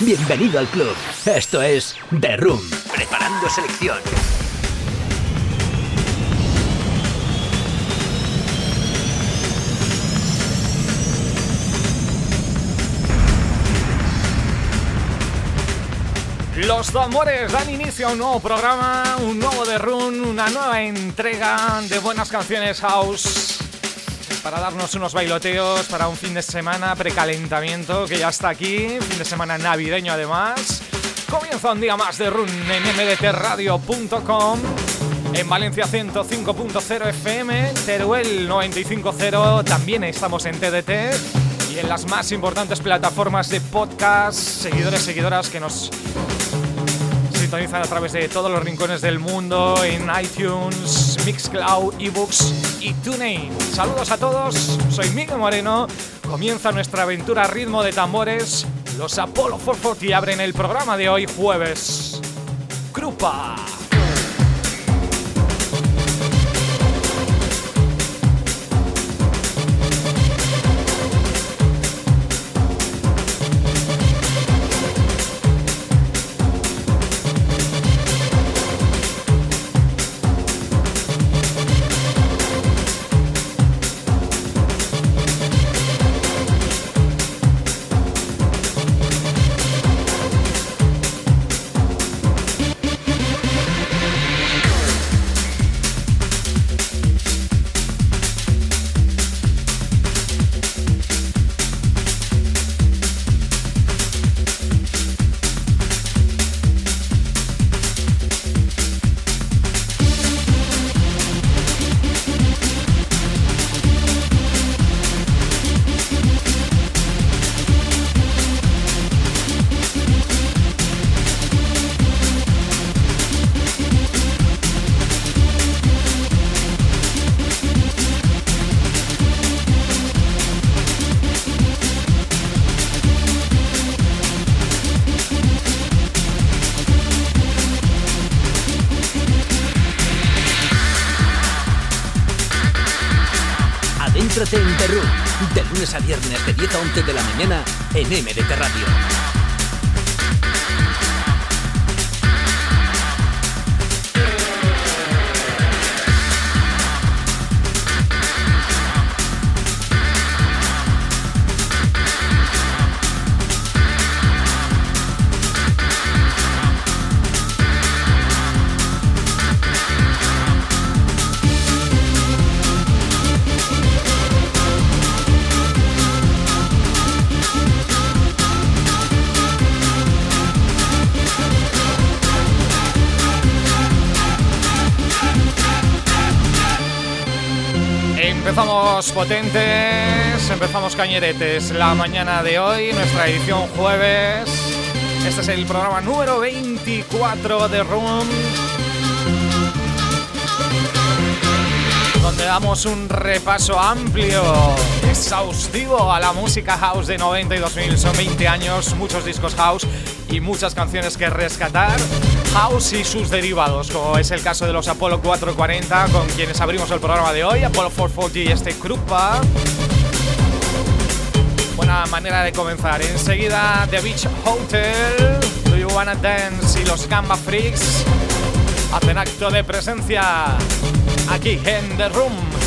Bienvenido al club. Esto es The Room, preparando selección. Los tambores dan inicio a un nuevo programa, un nuevo The Run, una nueva entrega de buenas canciones house para darnos unos bailoteos para un fin de semana precalentamiento que ya está aquí, fin de semana navideño además. Comienza un día más de Run en mdtradio.com, en Valencia 105.0 FM, Teruel 95.0, también estamos en TDT y en las más importantes plataformas de podcast, seguidores, seguidoras que nos a través de todos los rincones del mundo en iTunes, Mixcloud, eBooks y TuneIn. Saludos a todos, soy Miguel Moreno. Comienza nuestra aventura a ritmo de tambores. Los Apollo 440 abren el programa de hoy jueves. Krupa. Mañana en MDT Potentes, empezamos cañeretes la mañana de hoy, nuestra edición jueves. Este es el programa número 24 de Room. Donde damos un repaso amplio, exhaustivo a la música house de 90 y 2000. Son 20 años, muchos discos house y muchas canciones que rescatar house y sus derivados, como es el caso de los Apollo 440, con quienes abrimos el programa de hoy, Apollo 440 y este Krupa. Buena manera de comenzar. Enseguida The Beach Hotel, Do You Wanna Dance y los Gamba Freaks hacen acto de presencia aquí en The Room.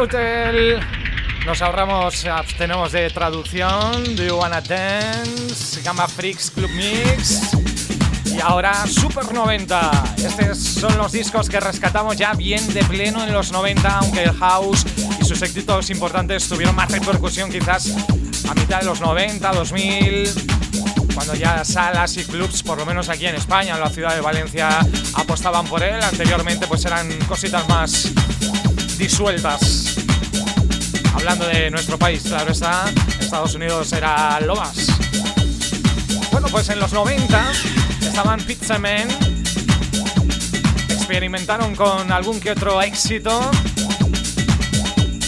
Hotel. Nos ahorramos, abstenemos de traducción. Do You Wanna Dance? Gamma Freaks Club Mix. Y ahora Super 90. Estos son los discos que rescatamos ya bien de pleno en los 90, aunque el house y sus éxitos importantes tuvieron más repercusión quizás a mitad de los 90, 2000, cuando ya salas y clubs, por lo menos aquí en España, en la ciudad de Valencia, apostaban por él. Anteriormente pues eran cositas más disueltas. Hablando de nuestro país, claro está, Estados Unidos era lo más. Bueno, pues en los 90 estaban Pizza Men, experimentaron con algún que otro éxito,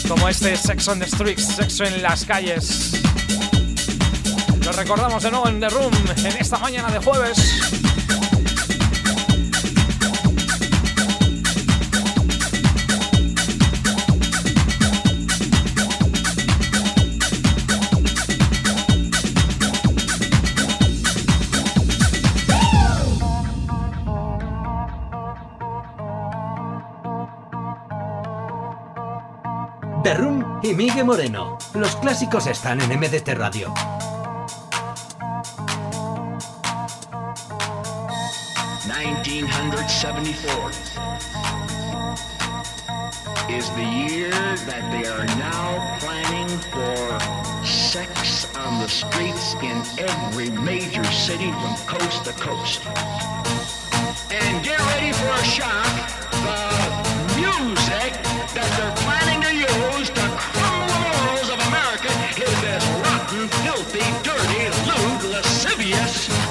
como este Sex on the Streets, sexo en las calles. Lo recordamos de nuevo en The Room en esta mañana de jueves. Y Miguel Moreno. Los clásicos están en MDT Radio. is the year that they are now planning for sex on the streets in every major city from coast to coast. And get ready for a shock. Music that they're planning to use to crumble the morals of America is this rotten, filthy, dirty, lewd, lascivious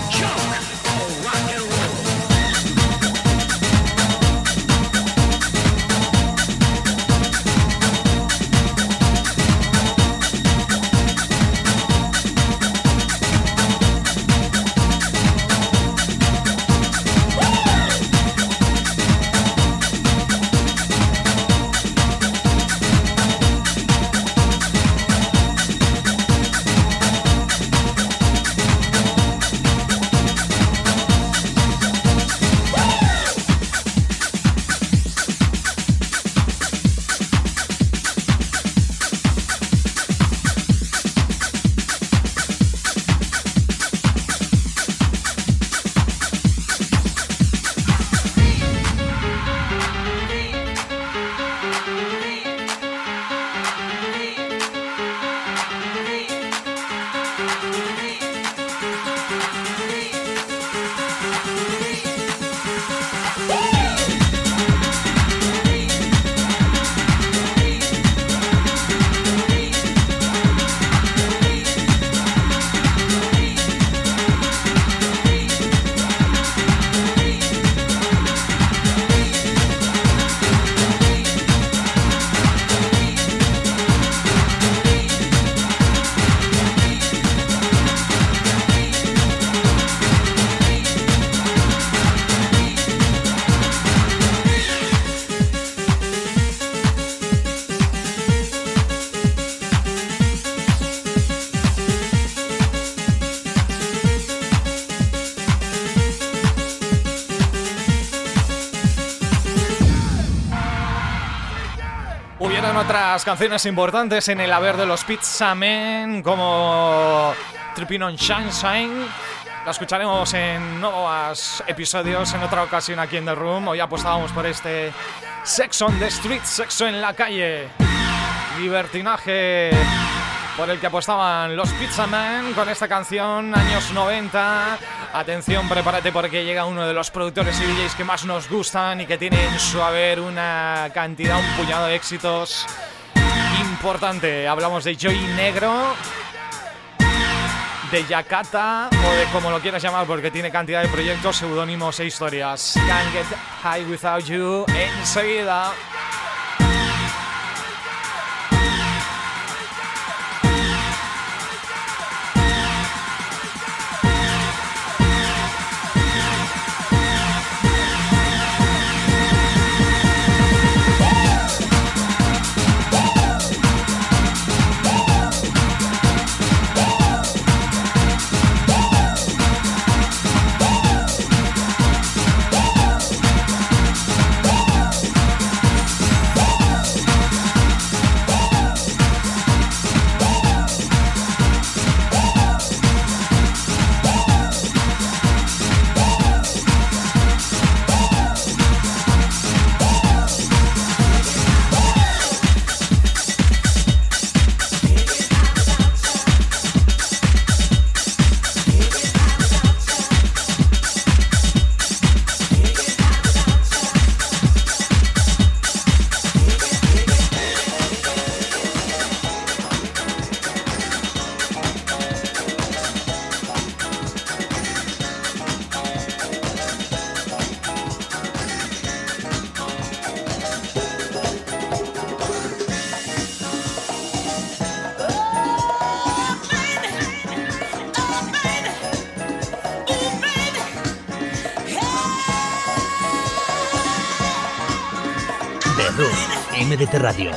canciones importantes en el haber de los Pizza Men, como Tripping on Sunshine. La escucharemos en nuevos episodios en otra ocasión aquí en The Room. Hoy apostábamos por este Sex on the Street, sexo en la calle. Libertinaje por el que apostaban los Pizza Men con esta canción, años 90. Atención, prepárate porque llega uno de los productores y DJs que más nos gustan y que tiene en su haber una cantidad, un puñado de éxitos importante. Hablamos de Joy Negro, de Yakata o de como lo quieras llamar porque tiene cantidad de proyectos, seudónimos e historias. Can't Get High Without You enseguida. Radio.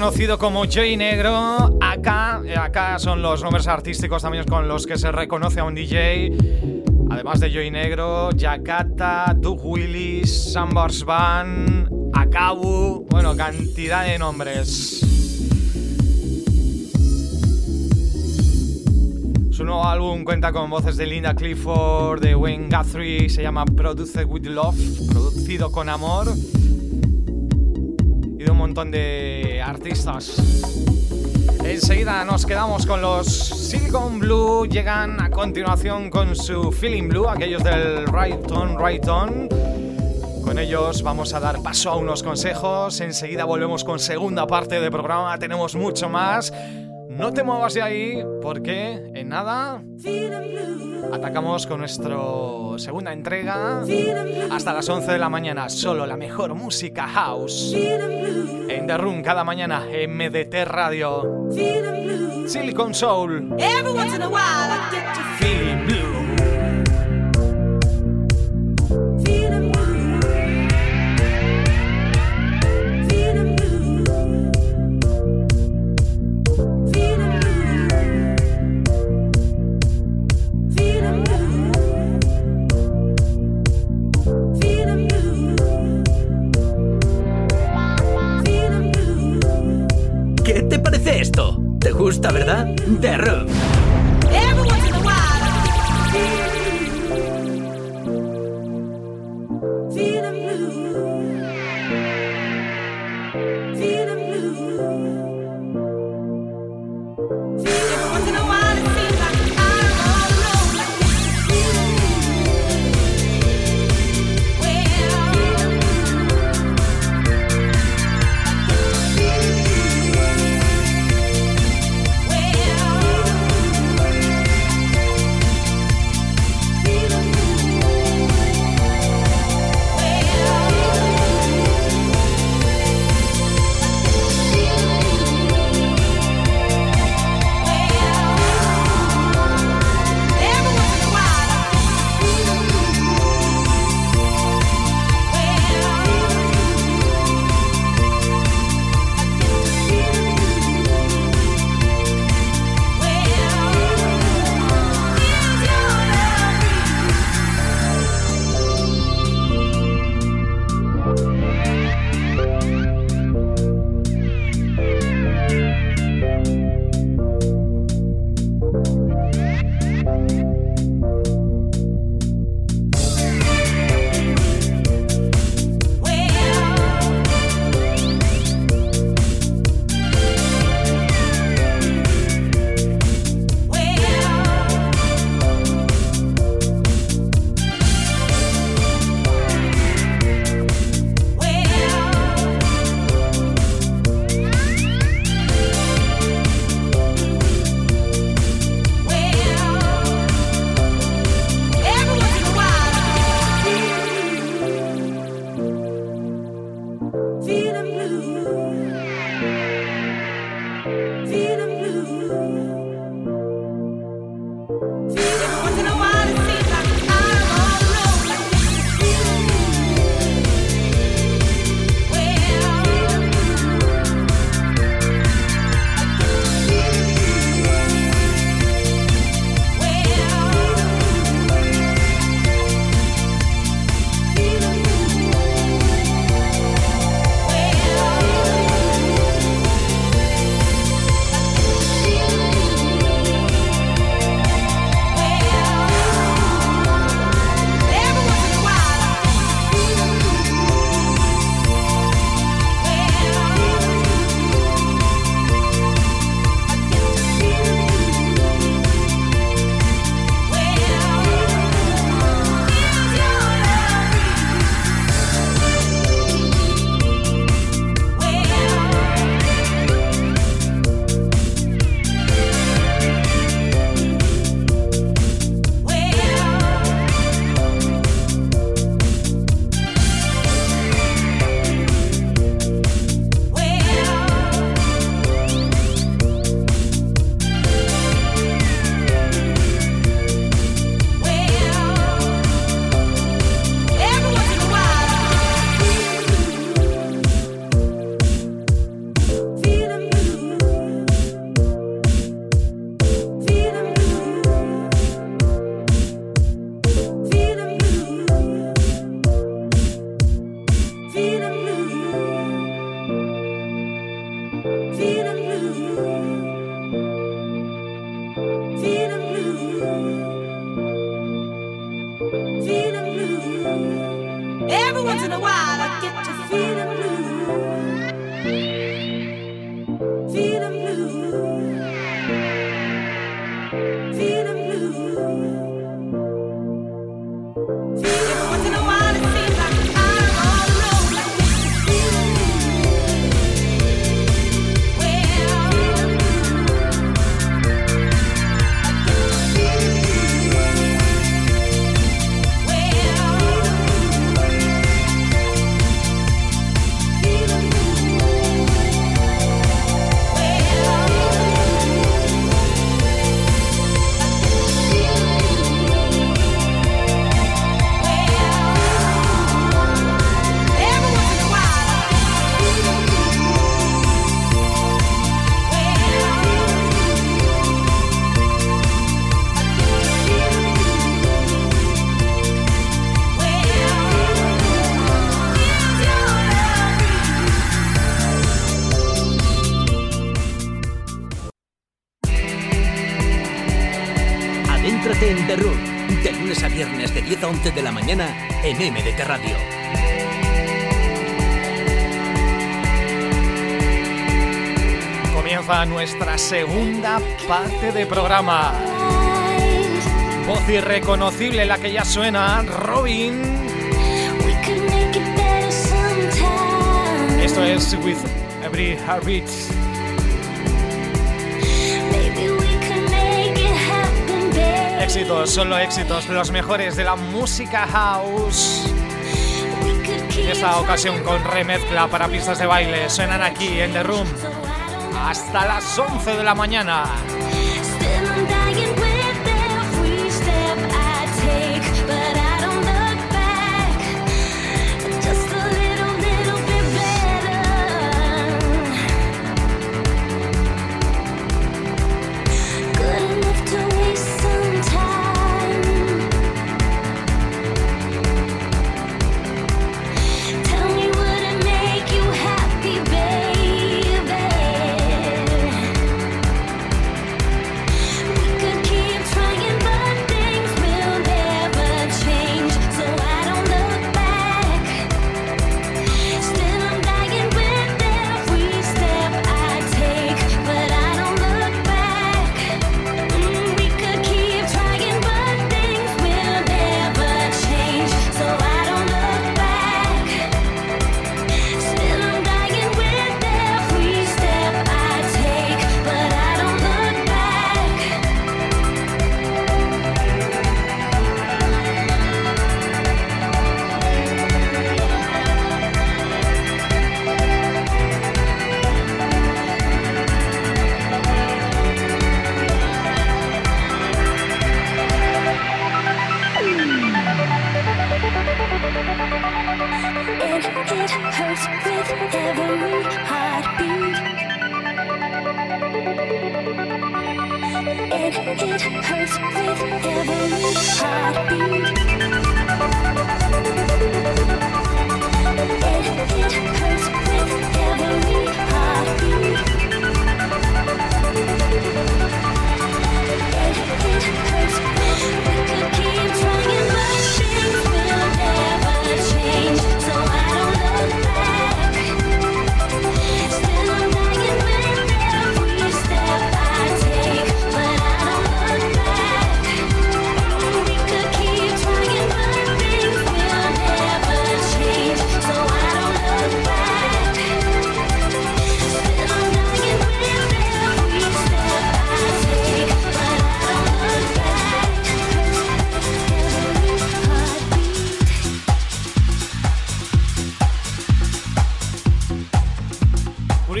Conocido como Joy Negro. Acá, acá son los nombres artísticos también con los que se reconoce a un DJ. Además de Joy Negro, Yakata, Doug Willis, Sambars Van, Akabu, bueno, cantidad de nombres. Su nuevo álbum cuenta con voces de Linda Clifford, de Wayne Guthrie, se llama Produced with Love, producido con amor montón de artistas. Enseguida nos quedamos con los Silicon Blue, llegan a continuación con su Feeling Blue, aquellos del Right On, Right On. Con ellos vamos a dar paso a unos consejos, enseguida volvemos con segunda parte del programa, tenemos mucho más. No te muevas de ahí porque en nada atacamos con nuestra segunda entrega hasta las 11 de la mañana. Solo la mejor música house en The Room cada mañana MDT Radio. Silicon Soul. Blue. de rock. En MDT Radio. Comienza nuestra segunda parte de programa. Voz irreconocible la que ya suena, Robin. Esto es With Every Heartbeat. Éxitos, solo éxitos, los mejores de la música house. En esta ocasión con remezcla para pistas de baile, suenan aquí en The Room hasta las 11 de la mañana.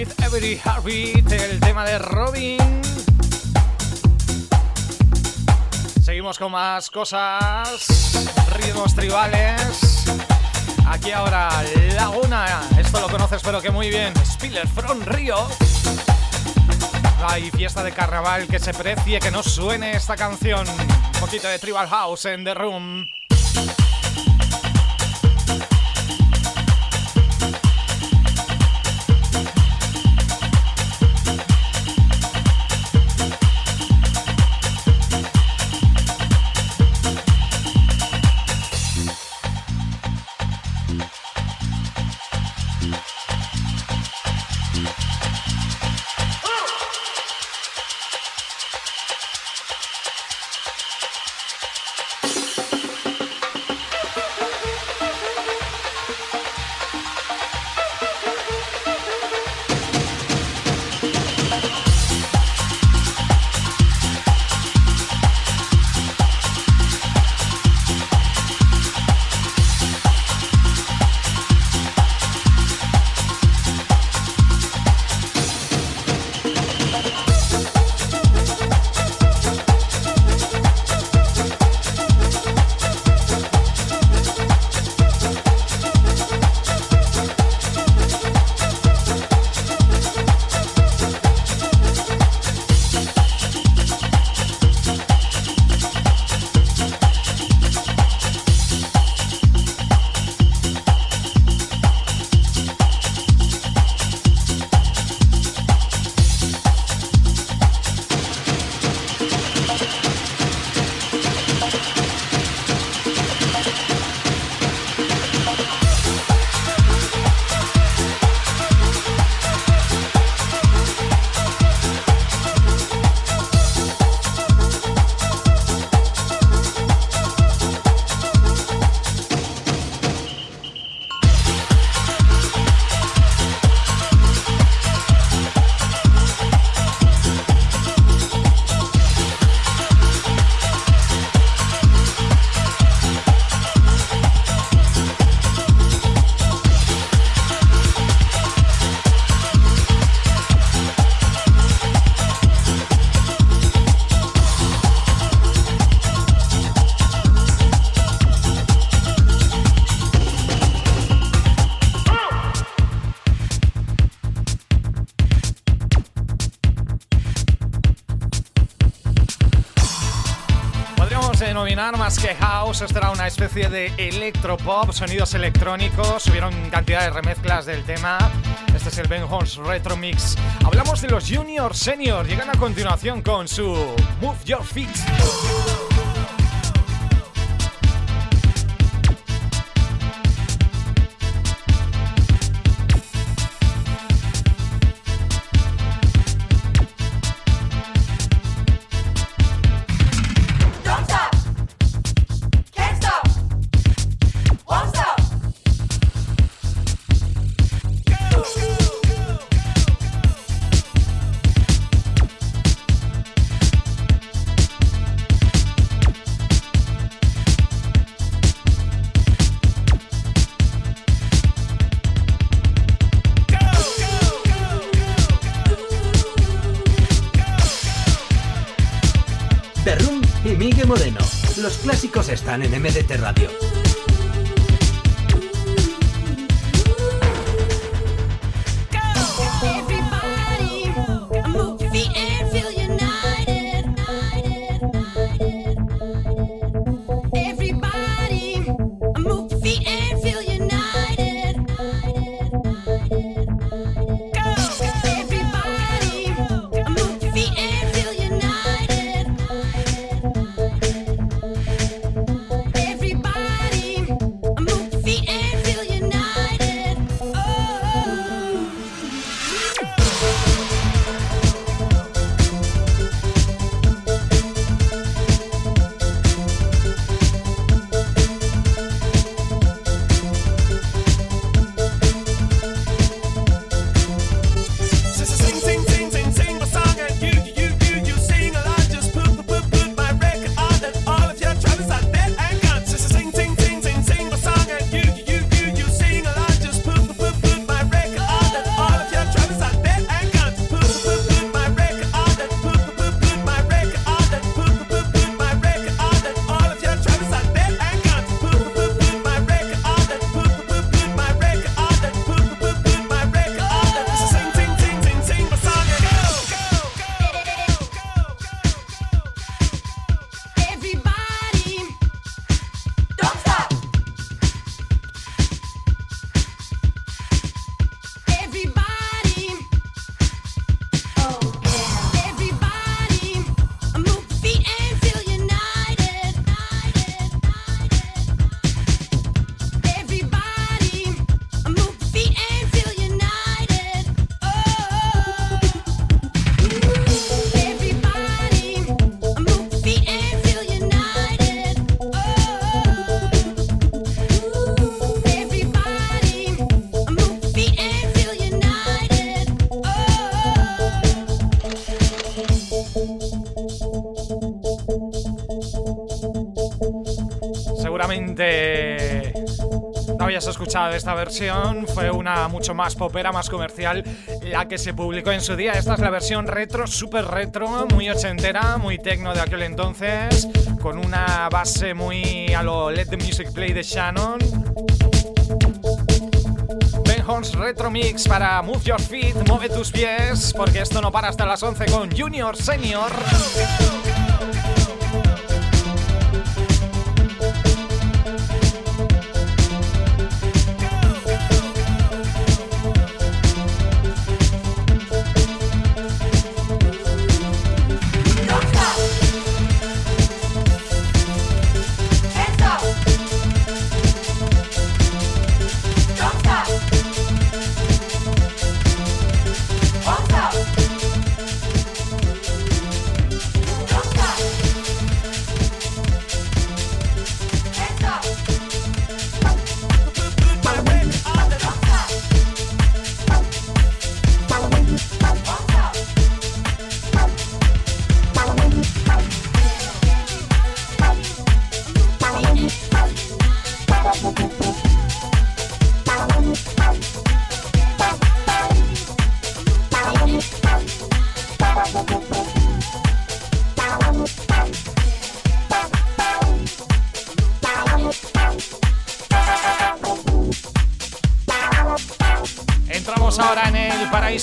El tema de Robin. Seguimos con más cosas, ritmos tribales. Aquí ahora Laguna, esto lo conoces pero que muy bien, Spiller from Río. Hay fiesta de carnaval que se precie, que no suene esta canción. Un poquito de Tribal House en The Room. Especie de electropop, sonidos electrónicos, subieron cantidad de remezclas del tema. Este es el Ben Holmes Retro Mix. Hablamos de los Junior Senior, llegan a continuación con su Move Your Feet. En MDT escuchado esta versión fue una mucho más popera, más comercial, la que se publicó en su día. Esta es la versión retro, súper retro, muy ochentera, muy tecno de aquel entonces, con una base muy a lo Let the Music Play de Shannon. Ben Horns Retro Mix para Move Your Feet, mueve tus pies, porque esto no para hasta las 11 con Junior Senior.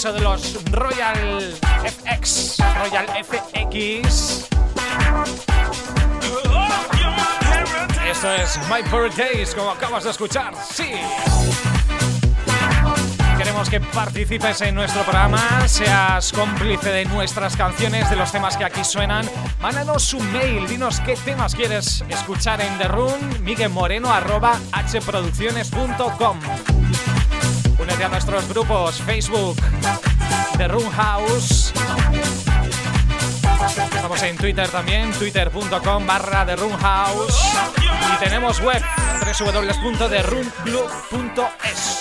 De los Royal FX, Royal FX. esto es My Birthdays, como acabas de escuchar. Sí. Queremos que participes en nuestro programa, seas cómplice de nuestras canciones, de los temas que aquí suenan. Mándanos un mail, dinos qué temas quieres escuchar en The Room, hproducciones.com. A nuestros grupos Facebook, The Room House. Estamos en Twitter también, twitter.com barra The Room House. Y tenemos web, www.theroomclub.es.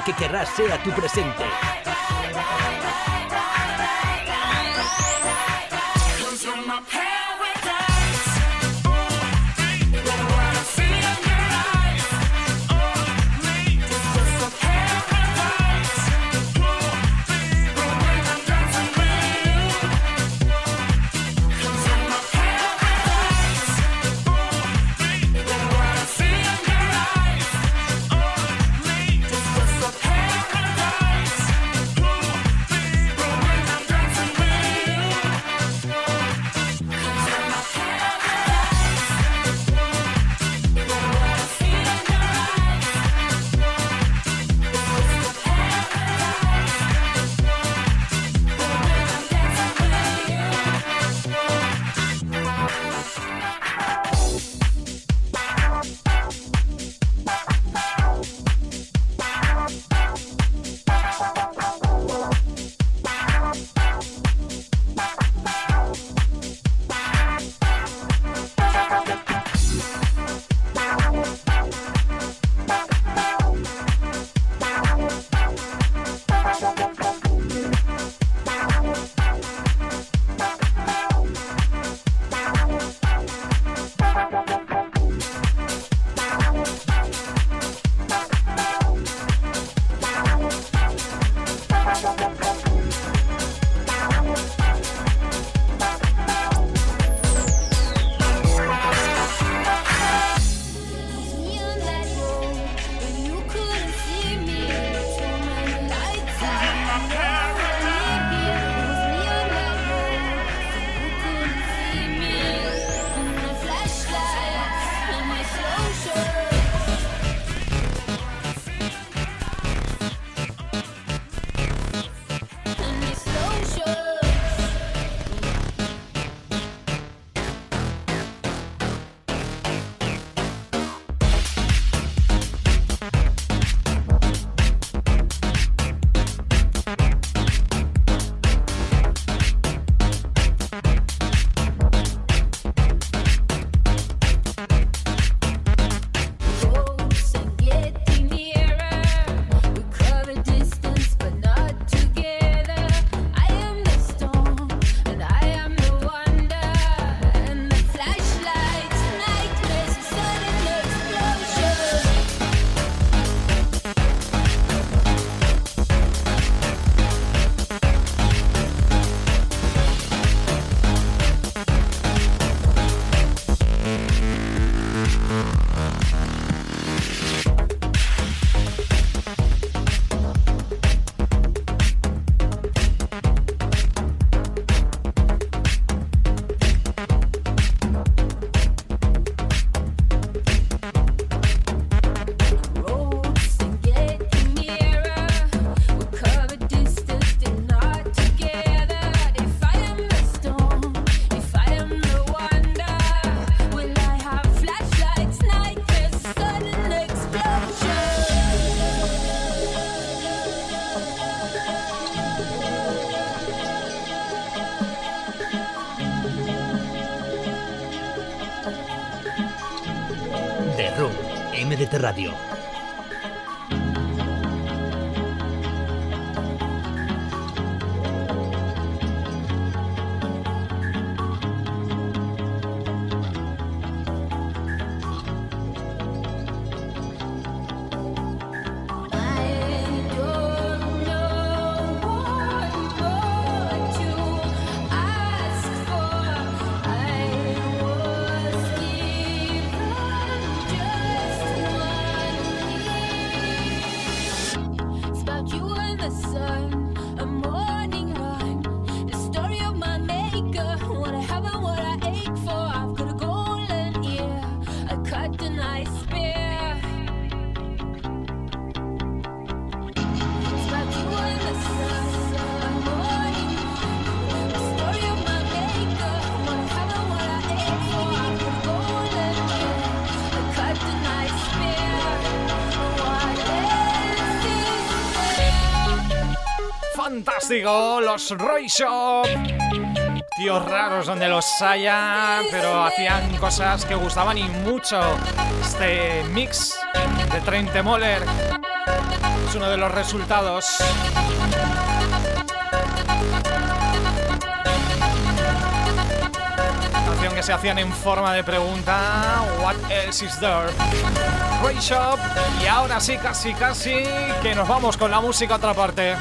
que querrás sea tu presente. MDT Radio. los Roy Shop. Tíos raros donde los haya, pero hacían cosas que gustaban y mucho. Este mix de Trent Moller es uno de los resultados. Canción que se hacían en forma de pregunta: What else is there? Roy Shop. Y ahora sí, casi, casi, que nos vamos con la música a otra parte.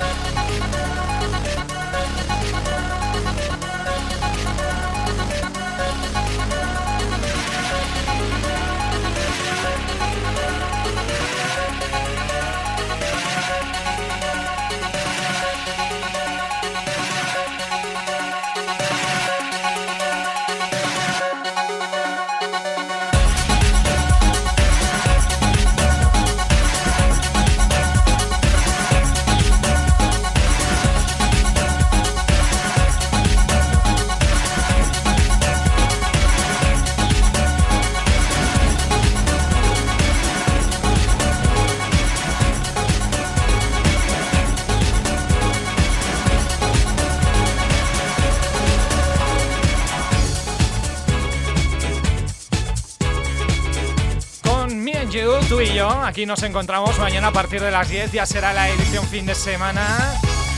Aquí nos encontramos mañana a partir de las 10, ya será la edición fin de semana.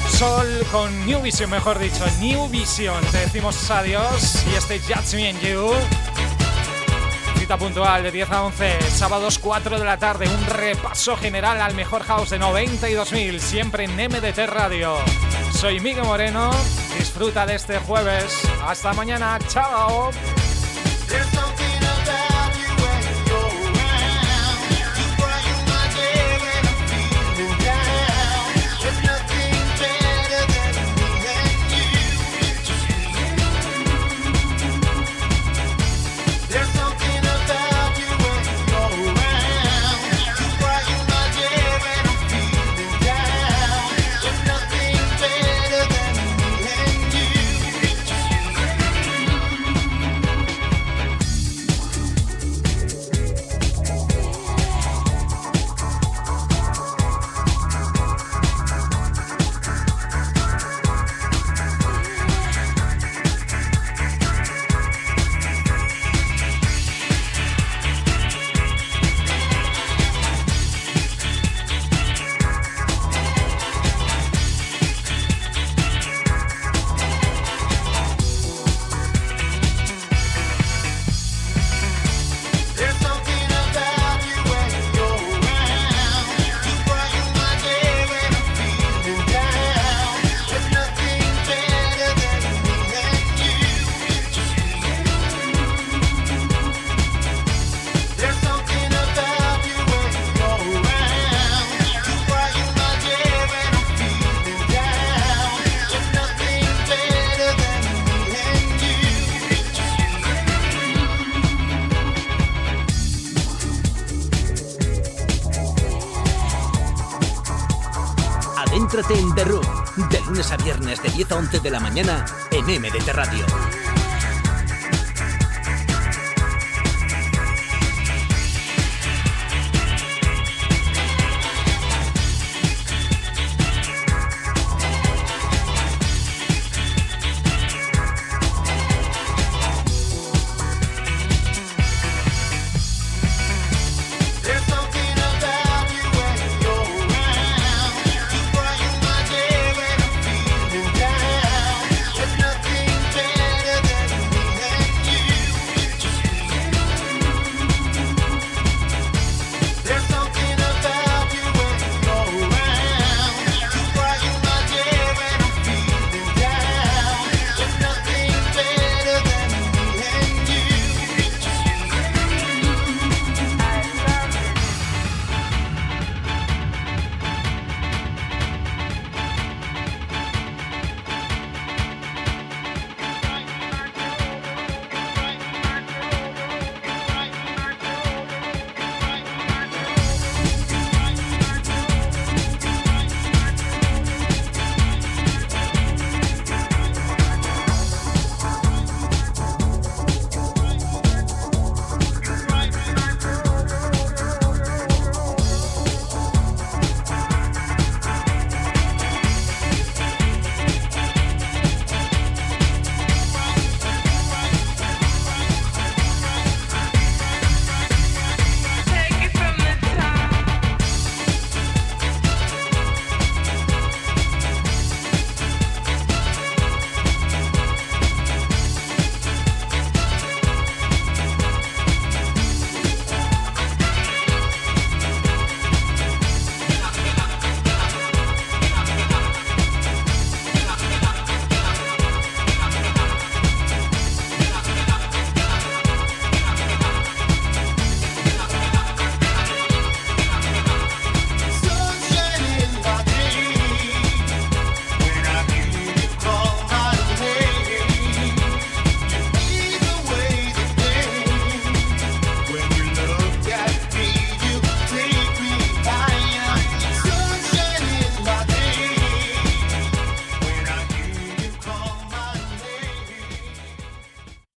Sol con New Vision, mejor dicho, New Vision. Te decimos adiós y este Just Me and You. Cita puntual de 10 a 11, sábados 4 de la tarde, un repaso general al mejor house de 92.000, siempre en MDT Radio. Soy Miguel Moreno, disfruta de este jueves. Hasta mañana, chao. Lunes a viernes de 10 a 11 de la mañana en MDT Radio.